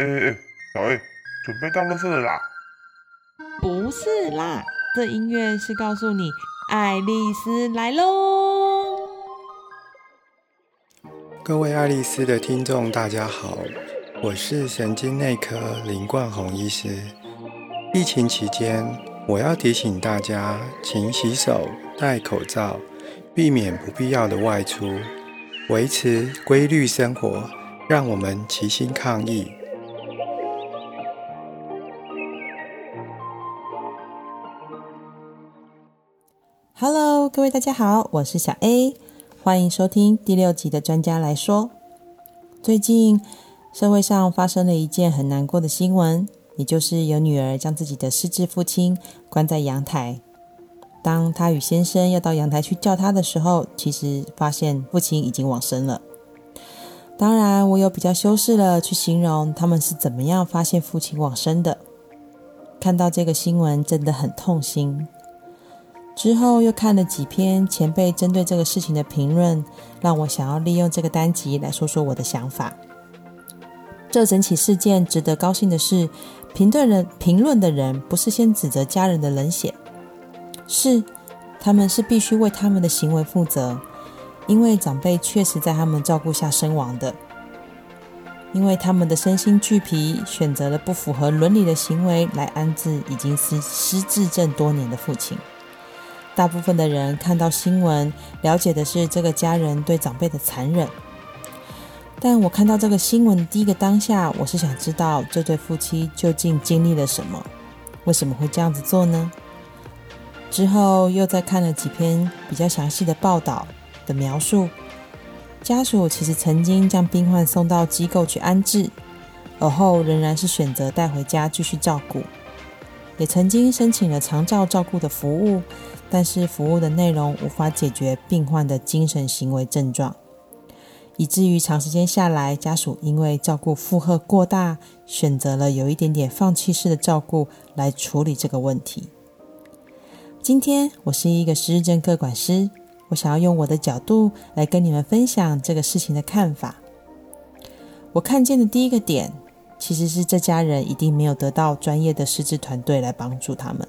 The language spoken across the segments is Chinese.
哎哎哎，小 A，准备到乐色了啦？不是啦，这音乐是告诉你，爱丽丝来喽。各位爱丽丝的听众，大家好，我是神经内科林冠宏医师。疫情期间，我要提醒大家，勤洗手、戴口罩，避免不必要的外出，维持规律生活，让我们齐心抗疫。各位大家好，我是小 A，欢迎收听第六集的专家来说。最近社会上发生了一件很难过的新闻，也就是有女儿将自己的失智父亲关在阳台。当她与先生要到阳台去叫他的时候，其实发现父亲已经往生了。当然，我有比较修饰了去形容他们是怎么样发现父亲往生的。看到这个新闻，真的很痛心。之后又看了几篇前辈针对这个事情的评论，让我想要利用这个单集来说说我的想法。这整起事件值得高兴的是，评论人评论的人不是先指责家人的冷血，是他们是必须为他们的行为负责，因为长辈确实在他们照顾下身亡的，因为他们的身心俱疲，选择了不符合伦理的行为来安置已经失失智症多年的父亲。大部分的人看到新闻，了解的是这个家人对长辈的残忍。但我看到这个新闻第一个当下，我是想知道这对夫妻究竟经历了什么，为什么会这样子做呢？之后又再看了几篇比较详细的报道的描述，家属其实曾经将病患送到机构去安置，而后仍然是选择带回家继续照顾，也曾经申请了长照照顾的服务。但是服务的内容无法解决病患的精神行为症状，以至于长时间下来，家属因为照顾负荷过大，选择了有一点点放弃式的照顾来处理这个问题。今天我是一个失智症个管师，我想要用我的角度来跟你们分享这个事情的看法。我看见的第一个点，其实是这家人一定没有得到专业的师资团队来帮助他们。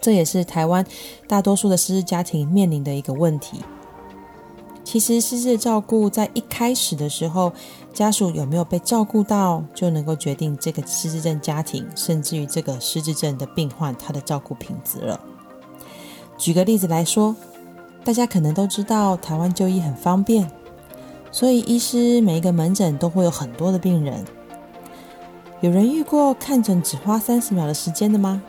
这也是台湾大多数的失智家庭面临的一个问题。其实，失智照顾在一开始的时候，家属有没有被照顾到，就能够决定这个失智症家庭，甚至于这个失智症的病患他的照顾品质了。举个例子来说，大家可能都知道，台湾就医很方便，所以医师每一个门诊都会有很多的病人。有人遇过看诊只花三十秒的时间的吗？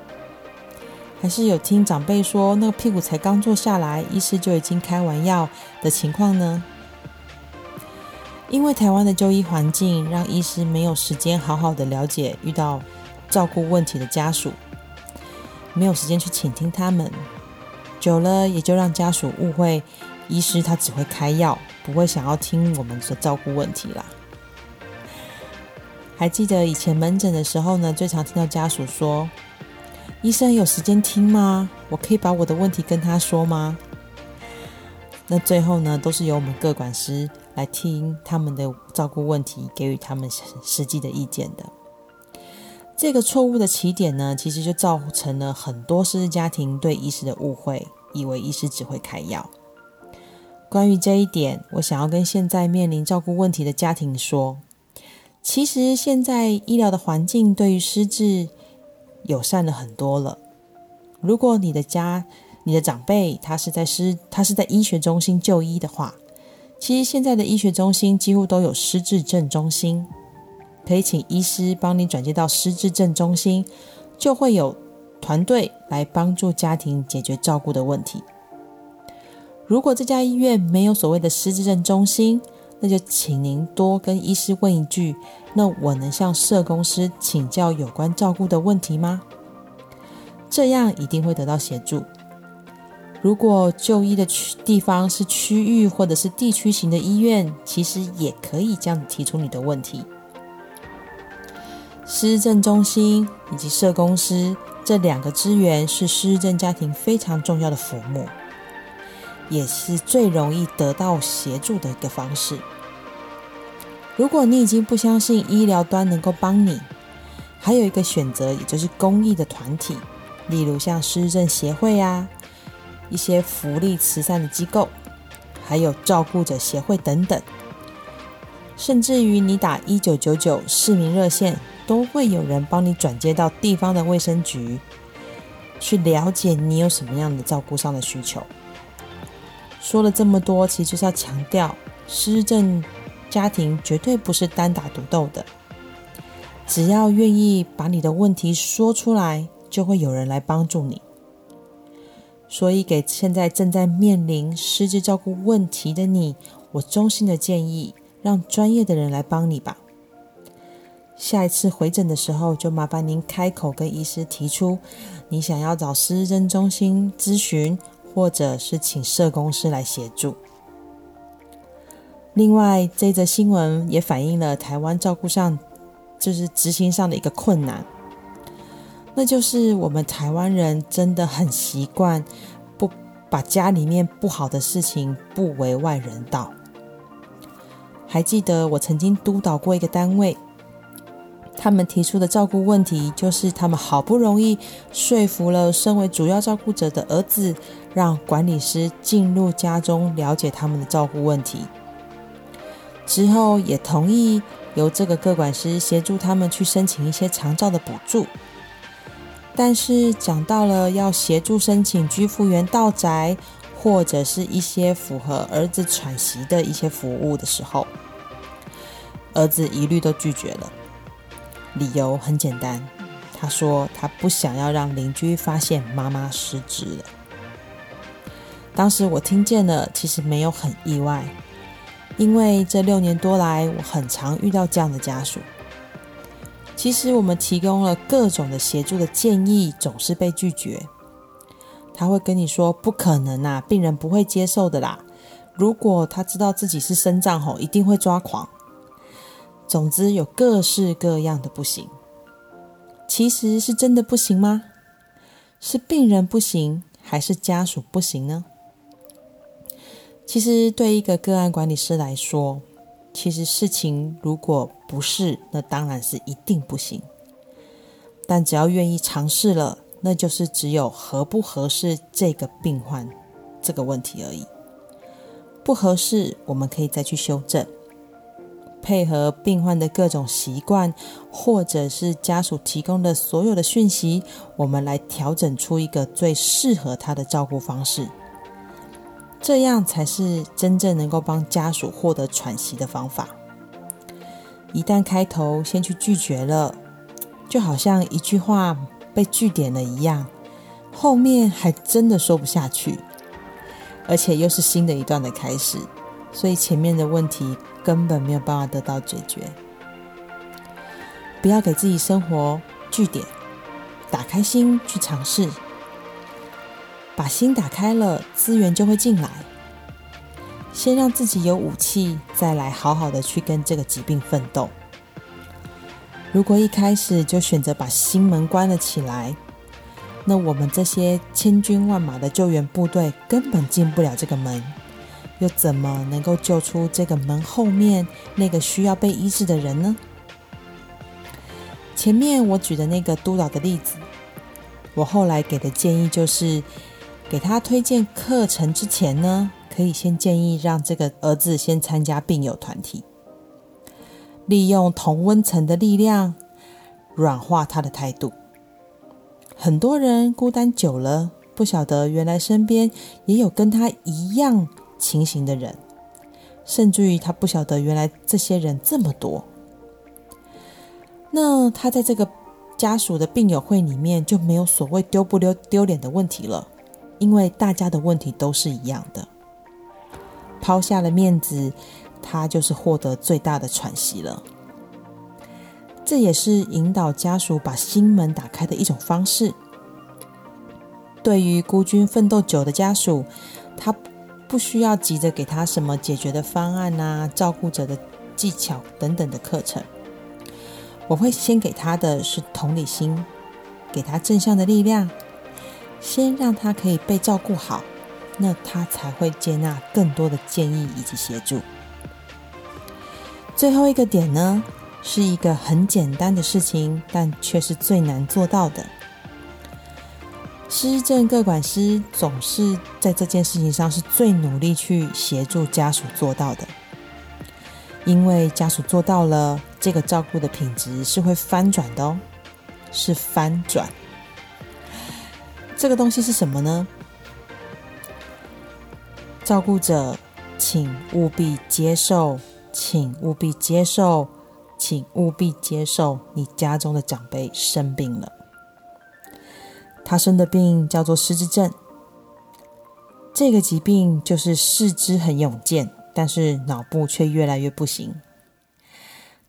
还是有听长辈说，那个屁股才刚坐下来，医师就已经开完药的情况呢？因为台湾的就医环境，让医师没有时间好好的了解遇到照顾问题的家属，没有时间去倾听他们，久了也就让家属误会医师他只会开药，不会想要听我们的照顾问题啦。还记得以前门诊的时候呢，最常听到家属说。医生有时间听吗？我可以把我的问题跟他说吗？那最后呢，都是由我们各管师来听他们的照顾问题，给予他们实际的意见的。这个错误的起点呢，其实就造成了很多失智家庭对医师的误会，以为医师只会开药。关于这一点，我想要跟现在面临照顾问题的家庭说，其实现在医疗的环境对于失智。友善了很多了。如果你的家、你的长辈他是在失他是在医学中心就医的话，其实现在的医学中心几乎都有失智症中心，可以请医师帮你转接到失智症中心，就会有团队来帮助家庭解决照顾的问题。如果这家医院没有所谓的失智症中心，那就请您多跟医师问一句：那我能向社公司请教有关照顾的问题吗？这样一定会得到协助。如果就医的区地方是区域或者是地区型的医院，其实也可以这样提出你的问题。失政中心以及社公司这两个资源是失政家庭非常重要的服务，也是最容易得到协助的一个方式。如果你已经不相信医疗端能够帮你，还有一个选择，也就是公益的团体，例如像失政协会啊，一些福利慈善的机构，还有照顾者协会等等，甚至于你打一九九九市民热线，都会有人帮你转接到地方的卫生局，去了解你有什么样的照顾上的需求。说了这么多，其实就是要强调，失智症家庭绝对不是单打独斗的。只要愿意把你的问题说出来，就会有人来帮助你。所以，给现在正在面临失智照顾问题的你，我衷心的建议，让专业的人来帮你吧。下一次回诊的时候，就麻烦您开口跟医师提出，你想要找失智中心咨询，或者是请社工师来协助。另外，这则新闻也反映了台湾照顾上。就是执行上的一个困难，那就是我们台湾人真的很习惯不把家里面不好的事情不为外人道。还记得我曾经督导过一个单位，他们提出的照顾问题就是他们好不容易说服了身为主要照顾者的儿子，让管理师进入家中了解他们的照顾问题，之后也同意。由这个个管师协助他们去申请一些长照的补助，但是讲到了要协助申请居复员到宅或者是一些符合儿子喘息的一些服务的时候，儿子一律都拒绝了。理由很简单，他说他不想要让邻居发现妈妈失职了。当时我听见了，其实没有很意外。因为这六年多来，我很常遇到这样的家属。其实我们提供了各种的协助的建议，总是被拒绝。他会跟你说：“不可能啊，病人不会接受的啦。如果他知道自己是生障吼，一定会抓狂。”总之有各式各样的不行。其实是真的不行吗？是病人不行，还是家属不行呢？其实，对一个个案管理师来说，其实事情如果不是，那当然是一定不行。但只要愿意尝试了，那就是只有合不合适这个病患这个问题而已。不合适，我们可以再去修正，配合病患的各种习惯，或者是家属提供的所有的讯息，我们来调整出一个最适合他的照顾方式。这样才是真正能够帮家属获得喘息的方法。一旦开头先去拒绝了，就好像一句话被句点了一样，后面还真的说不下去，而且又是新的一段的开始，所以前面的问题根本没有办法得到解决。不要给自己生活据点，打开心去尝试。把心打开了，资源就会进来。先让自己有武器，再来好好的去跟这个疾病奋斗。如果一开始就选择把心门关了起来，那我们这些千军万马的救援部队根本进不了这个门，又怎么能够救出这个门后面那个需要被医治的人呢？前面我举的那个督导的例子，我后来给的建议就是。给他推荐课程之前呢，可以先建议让这个儿子先参加病友团体，利用同温层的力量软化他的态度。很多人孤单久了，不晓得原来身边也有跟他一样情形的人，甚至于他不晓得原来这些人这么多。那他在这个家属的病友会里面就没有所谓丢不丢丢脸的问题了。因为大家的问题都是一样的，抛下了面子，他就是获得最大的喘息了。这也是引导家属把心门打开的一种方式。对于孤军奋斗久的家属，不需要急着给他什么解决的方案啊、照顾者的技巧等等的课程。我会先给他的是同理心，给他正向的力量。先让他可以被照顾好，那他才会接纳更多的建议以及协助。最后一个点呢，是一个很简单的事情，但却是最难做到的。失政各管师总是在这件事情上是最努力去协助家属做到的，因为家属做到了，这个照顾的品质是会翻转的哦，是翻转。这个东西是什么呢？照顾者，请务必接受，请务必接受，请务必接受，你家中的长辈生病了。他生的病叫做失智症，这个疾病就是四肢很勇健，但是脑部却越来越不行。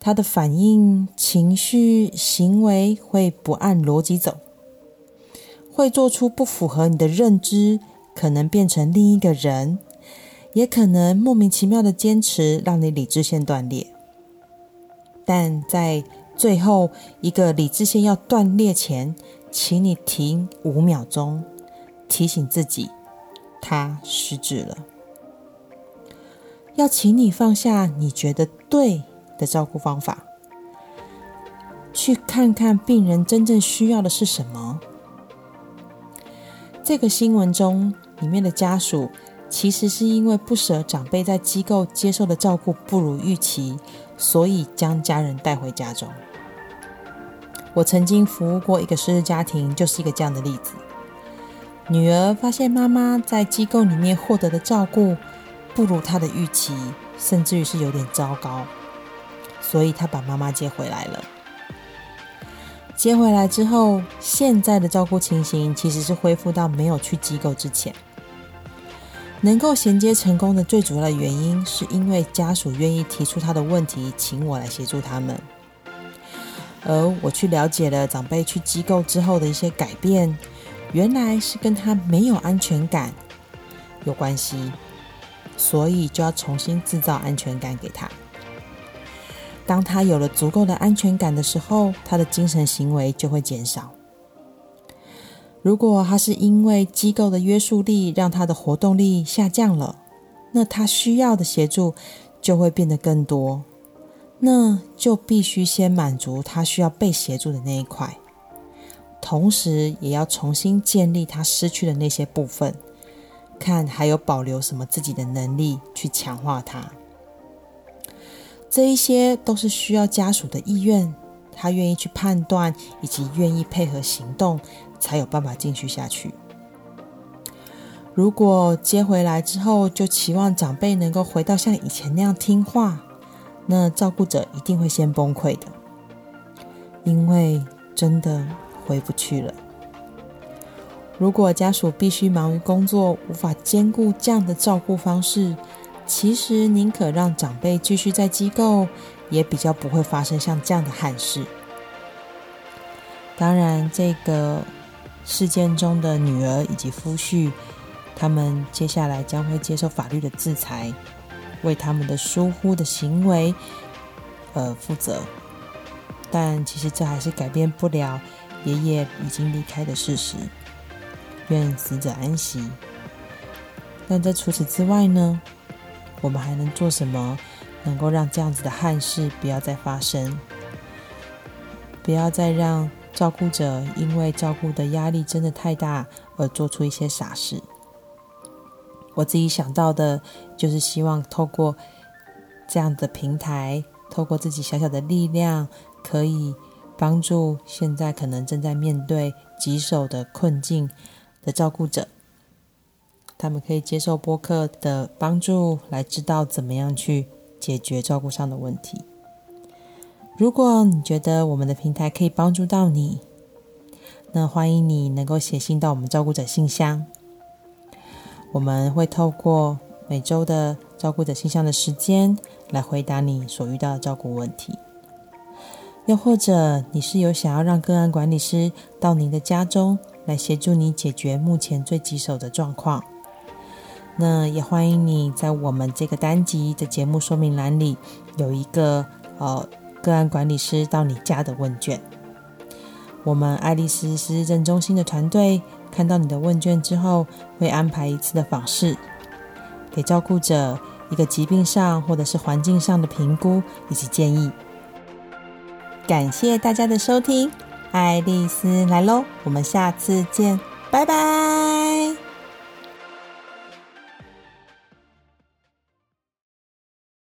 他的反应、情绪、行为会不按逻辑走，会做出不符合你的认知，可能变成另一个人。也可能莫名其妙的坚持，让你理智线断裂。但在最后一个理智线要断裂前，请你停五秒钟，提醒自己，他失智了。要请你放下你觉得对的照顾方法，去看看病人真正需要的是什么。这个新闻中里面的家属。其实是因为不舍长辈在机构接受的照顾不如预期，所以将家人带回家中。我曾经服务过一个失智家庭，就是一个这样的例子。女儿发现妈妈在机构里面获得的照顾不如她的预期，甚至于是有点糟糕，所以她把妈妈接回来了。接回来之后，现在的照顾情形其实是恢复到没有去机构之前。能够衔接成功的最主要的原因，是因为家属愿意提出他的问题，请我来协助他们。而我去了解了长辈去机构之后的一些改变，原来是跟他没有安全感有关系，所以就要重新制造安全感给他。当他有了足够的安全感的时候，他的精神行为就会减少。如果他是因为机构的约束力让他的活动力下降了，那他需要的协助就会变得更多，那就必须先满足他需要被协助的那一块，同时也要重新建立他失去的那些部分，看还有保留什么自己的能力去强化他。这一些都是需要家属的意愿，他愿意去判断以及愿意配合行动。才有办法继续下去。如果接回来之后就期望长辈能够回到像以前那样听话，那照顾者一定会先崩溃的，因为真的回不去了。如果家属必须忙于工作，无法兼顾这样的照顾方式，其实宁可让长辈继续在机构，也比较不会发生像这样的憾事。当然，这个。事件中的女儿以及夫婿，他们接下来将会接受法律的制裁，为他们的疏忽的行为，而负责。但其实这还是改变不了爷爷已经离开的事实。愿死者安息。但在除此之外呢？我们还能做什么，能够让这样子的憾事不要再发生？不要再让。照顾者因为照顾的压力真的太大，而做出一些傻事。我自己想到的，就是希望透过这样的平台，透过自己小小的力量，可以帮助现在可能正在面对棘手的困境的照顾者，他们可以接受播客的帮助，来知道怎么样去解决照顾上的问题。如果你觉得我们的平台可以帮助到你，那欢迎你能够写信到我们照顾者信箱。我们会透过每周的照顾者信箱的时间来回答你所遇到的照顾问题。又或者你是有想要让个案管理师到您的家中来协助你解决目前最棘手的状况，那也欢迎你在我们这个单集的节目说明栏里有一个呃。个案管理师到你家的问卷，我们爱丽丝失智症中心的团队看到你的问卷之后，会安排一次的访视，给照顾者一个疾病上或者是环境上的评估以及建议。感谢大家的收听，爱丽丝来喽，我们下次见，拜拜。